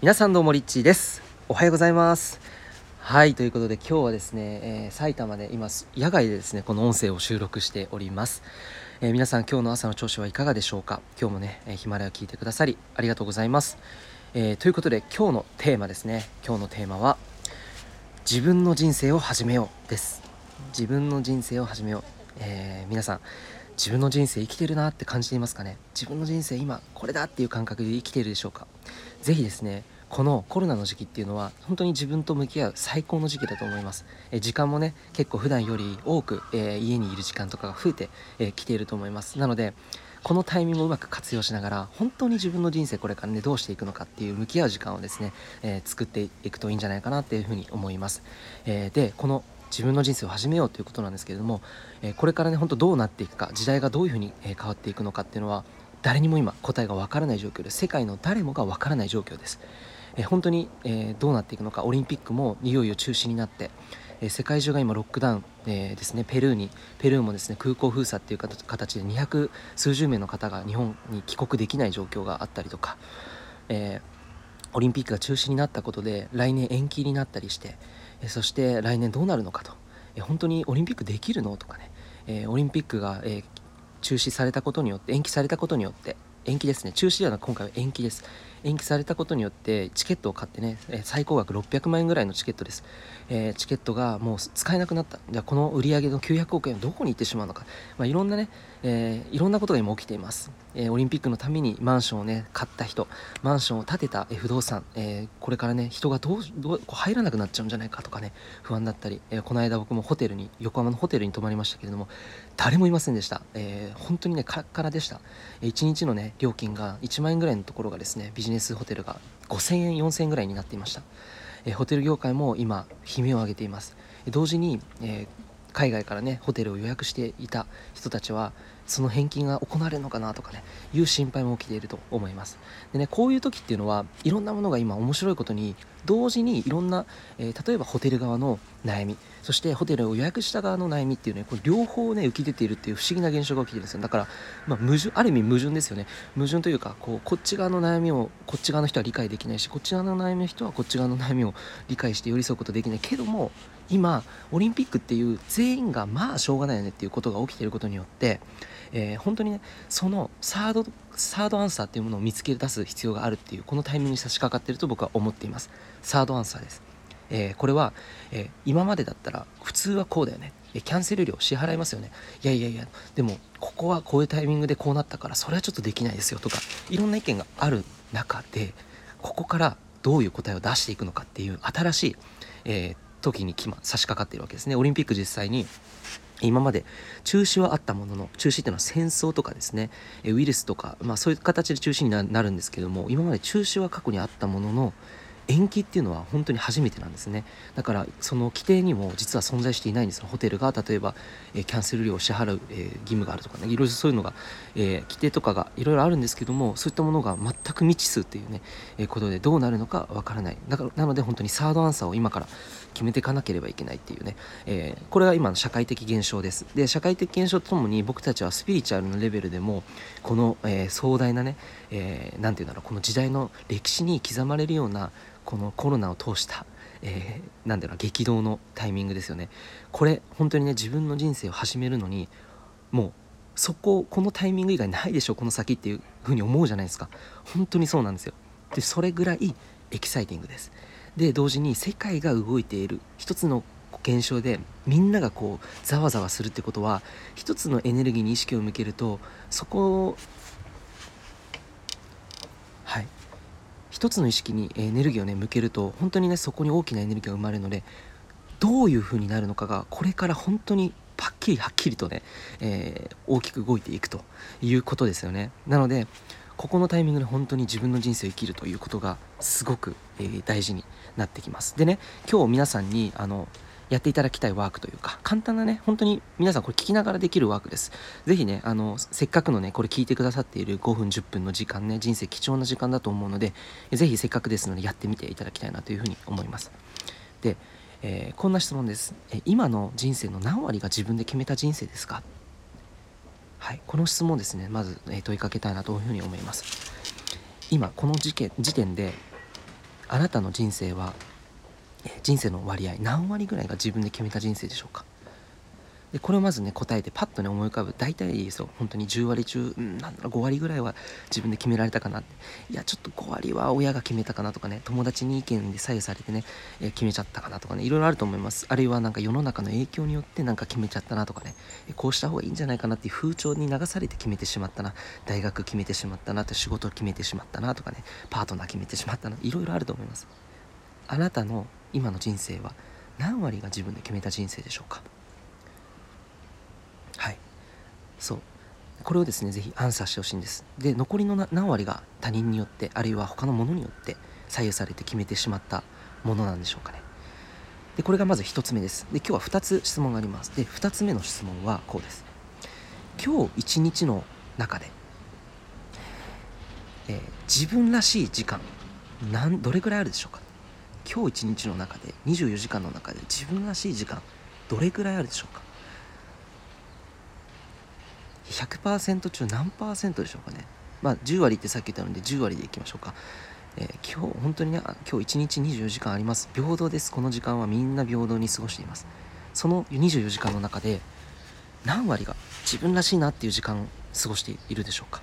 皆さんどうもリッチーです。おはようございます。はいということで今日はですね、えー、埼玉で今野外でですねこの音声を収録しております、えー、皆さん今日の朝の調子はいかがでしょうか？今日もね、えー、ヒマラヤ聞いてくださりありがとうございます、えということで今日のテーマですね。今日のテーマは自分の人生を始めようです。自分の人生を始めよう、え皆さん自分の人生生きてるなって感じていますかね？自分の人生今これだっていう感覚で生きているでしょうか？是非ですねこのコロナの時期っていうのは本当に自分と向き合う最高の時期だと思います。え時間もね結構普段より多く、えー、家にいる時間とかが増えてき、えー、ていると思います。なのでこのタイミングをうまく活用しながら本当に自分の人生これからねどうしていくのかっていう向き合う時間をですね、えー、作っていくといいんじゃないかなっていうふうに思います、えでこの自分の人生を始めようということなんですけれども、えこれからね本当どうなっていくか時代がどういうふうに、え変わっていくのかっていうのは誰にも今答えがわからない状況で世界の誰もがわからない状況です。え本当に、えどうなっていくのかオリンピックもいよいよ中止になって、え世界中が今ロックダウン、えですねペルーにペルーもですね空港封鎖っていう形で200数十名の方が日本に帰国できない状況があったりとか、えオリンピックが中止になったことで来年延期になったりして、そして来年どうなるのかと、え本当にオリンピックできるのとかね、えオリンピックが、え中止されたことによって延期されたことによって延期ですね。中止ではなく今回は延期です。延期されたことによってチケットを買ってね最高額600万円ぐらいのチケットです、えー、チケットがもう使えなくなった。じゃあこの売り上げの900億円はどこに行ってしまうのか、まあ、いろんなね、えー、いろんなことが今起きています、えー、オリンピックのためにマンションをね買った人マンションを建てた不動産、えこれからね人がどうどう入らなくなっちゃうんじゃないかとかね不安だったり、えこの間僕もホテルに横浜のホテルに泊まりましたけれども誰もいませんでした、え本当にねカラッカラでした。え1日のね料金が1万円ぐらいのところがですねビジジネスホテルが5000円4000円ぐらいになっていました、えホテル業界も今悲鳴を上げています。同時に、え海外からねホテルを予約していた人たちはその返金が行われるのかなとかねいう心配も起きていると思います。でねこういう時っていうのはいろんなものが今面白いことに同時にいろんな、えー、例えばホテル側の悩みそしてホテルを予約した側の悩みっていうねこれ両方ね浮き出ているっていう不思議な現象が起きてるんですよ。だから、まあ、矛盾ある意味矛盾ですよね。矛盾というかこうこっち側の悩みをこっち側の人は理解できないしこっち側の悩みの人はこっち側の悩みを理解して寄り添うことできない。けども今オリンピックっていう全員がまあしょうがないよねっていうことが起きてることによって、えー、本当にねそのサードサードアンサーっていうものを見つけ出す必要があるっていうこのタイミングに差し掛かってると僕は思っています。サードアンサーです、えー、これは、えー、今までだったら普通はこうだよね。キャンセル料支払いますよね。いやいやいやでもここはこういうタイミングでこうなったからそれはちょっとできないですよとかいろんな意見がある中でここからどういう答えを出していくのかっていう新しい、えー、時に差し掛かっているわけですね。オリンピック実際に今まで中止はあったものの中止っていうのは戦争とかですね。ウイルスとか、まあ、そういう形で中止になるんですけども今まで中止は過去にあったものの延期っていうのは本当に初めてなんですね。だからその規定にも実は存在していないんですホテルが例えば、えー、キャンセル料を支払う、えー、義務があるとかね。いろいろそういうのが、えー、規定とかがいろいろあるんですけどもそういったものが全く未知数っていうね、えことでどうなるのかわからない。だからなので本当にサードアンサーを今から決めていかなければいけないっていうね、えこれが今の社会的現象です。で社会的現象とともに僕たちはスピリチュアルのレベルでもこの、え壮大なね何、えー、て言うんだろうこの時代の歴史に刻まれるようなこのコロナを通した、えー、なんだろう激動のタイミングですよね。これ本当にね自分の人生を始めるのにもうそここのタイミング以外ないでしょこの先っていうふうに思うじゃないですか。本当にそうなんですよ。でそれぐらいエキサイティングです。で同時に世界が動いている一つの現象でみんながこうざわざわするってことは一つのエネルギーに意識を向けるとそこはい。一つの意識にエネルギーをね向けると本当にねそこに大きなエネルギーが生まれるのでどういう風になるのかがこれから本当にパッキリはっきりとね、えー、大きく動いていくということですよね。なのでここのタイミングで本当に自分の人生を生きるということがすごく、えー、大事になってきます。でね今日皆さんにあのやっていただきたいワークというか、簡単なね、本当に皆さんこれ聞きながらできるワークです。ぜひね、あの、せっかくのね、これ聞いてくださっている5分、10分の時間ね、人生貴重な時間だと思うので、ぜひせっかくですのでやってみていただきたいなというふうに思います。で、えー、こんな質問です、え今の人生の何割が自分で決めた人生ですか？はい、この質問ですね、まず、え問いかけたいなというふうに思います。今、この事件時点であなたの人生は人生の割合何割ぐらいが自分で決めた人生でしょうか？でこれをまずね答えてパッとね思い浮かぶ大体いいですよ本当に10割中、うん、なんだろう5割ぐらいは自分で決められたかなって。いやちょっと5割は親が決めたかなとかね友達に意見で左右されてね、え、決めちゃったかなとかねいろいろあると思います。あるいはなんか世の中の影響によってなんか決めちゃったなとかねこうした方がいいんじゃないかなっていう風潮に流されて決めてしまったな大学決めてしまったなと仕事決めてしまったなとかねパートナー決めてしまったないろいろあると思います。あなたの今の人生は何割が自分で決めた人生でしょうか？はい。そう。これをですね是非アンサーしてほしいんです。で残りの何割が他人によってあるいは他のものによって左右されて決めてしまったものなんでしょうかね。でこれがまず1つ目です。で今日は2つ質問があります。で2つ目の質問はこうです。今日一日の中で、えー、自分らしい時間なんどれくらいあるでしょうか？今日一日の中で24時間の中で自分らしい時間どれくらいあるでしょうか？100%中何パーセントでしょうかね？まあ10割ってさっき言ったので10割でいきましょうか、えー、今日本当にね今日1日24時間あります。平等です。この時間はみんな平等に過ごしています。その24時間の中で何割が自分らしいなっていう時間を過ごしているでしょうか？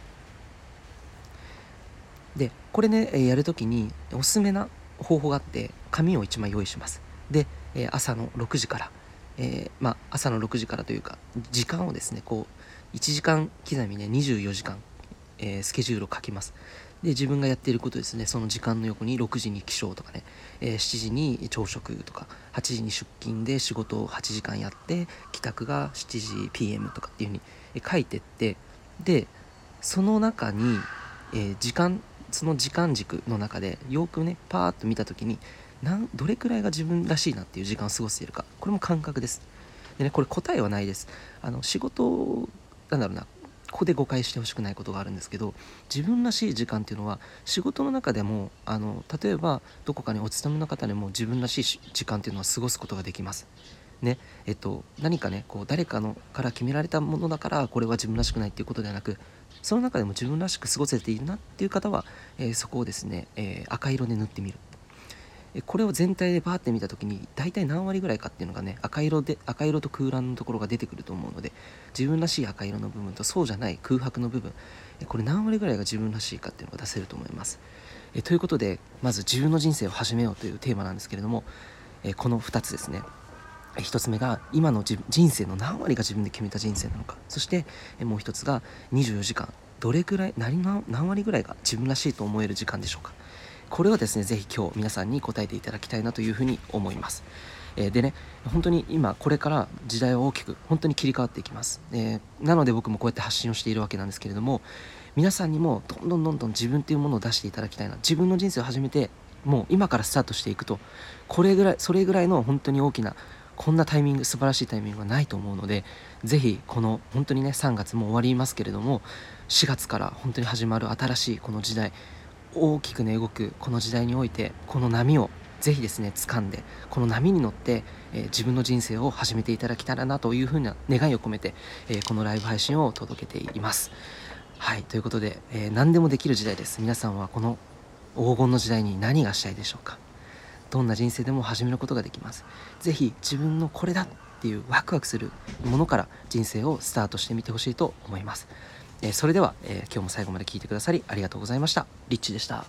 でこれねやるときにおすすめな方法があって紙を1枚用意します。でえ朝の6時から、えー、まあ、朝の6時からというか時間をですねこう1時間刻みね24時間、えー、スケジュールを書きます。で自分がやっていることですねその時間の横に6時に起床とかね、えー、7時に朝食とか8時に出勤で仕事を8時間やって帰宅が7時 PM とかっていうふうに書いてってでその中に、えー、時間その時間軸の中でよくねパーッと見た時になんどれくらいが自分らしいなっていう時間を過ごしているか。これも感覚です。でねこれ答えはないです。あの仕事なんだろうなここで誤解してほしくないことがあるんですけど自分らしい時間っていうのは仕事の中でもあの例えばどこかにお勤めの方でも自分らしい時間っていうのは過ごすことができます。ねえっと、何かねこう誰かのから決められたものだからこれは自分らしくないっていうことではなくその中でも自分らしく過ごせているなっていう方は、えー、そこをですね、えー、赤色で塗ってみる。これを全体でバーって見た時に大体何割ぐらいかっていうのがね赤色で赤色と空欄のところが出てくると思うので自分らしい赤色の部分とそうじゃない空白の部分これ何割ぐらいが自分らしいかっていうのが出せると思います。えということでまず自分の人生を始めようというテーマなんですけれどもえこの2つですね。1つ目が今の人生の何割が自分で決めた人生なのか。そしてもう1つが24時間どれくらい何何割ぐらいが自分らしいと思える時間でしょうか。これはですね是非今日皆さんに答えていただきたいなというふうに思います。でね本当に今これから時代は大きく本当に切り替わっていきます、なので僕もこうやって発信をしているわけなんですけれども皆さんにもどんどんどんどん自分というものを出していただきたいな。自分の人生を始めてもう今からスタートしていくとこれぐらいそれぐらいの本当に大きなこんなタイミング素晴らしいタイミングはないと思うのでぜひこの本当にね3月も終わりますけれども4月から本当に始まる新しいこの時代大きくね動くこの時代においてこの波をぜひですね掴んでこの波に乗って、えー、自分の人生を始めていただけたらなというふうな願いを込めて、えー、このライブ配信を届けています。はいということで、えー、何でもできる時代です皆さんはこの黄金の時代に何がしたいでしょうか？どんな人生でも始めることができます是非自分のこれだっていうワクワクするものから人生をスタートしてみてほしいと思いますえそれでは、え今日も最後まで聞いてくださりありがとうございました。リッチでした。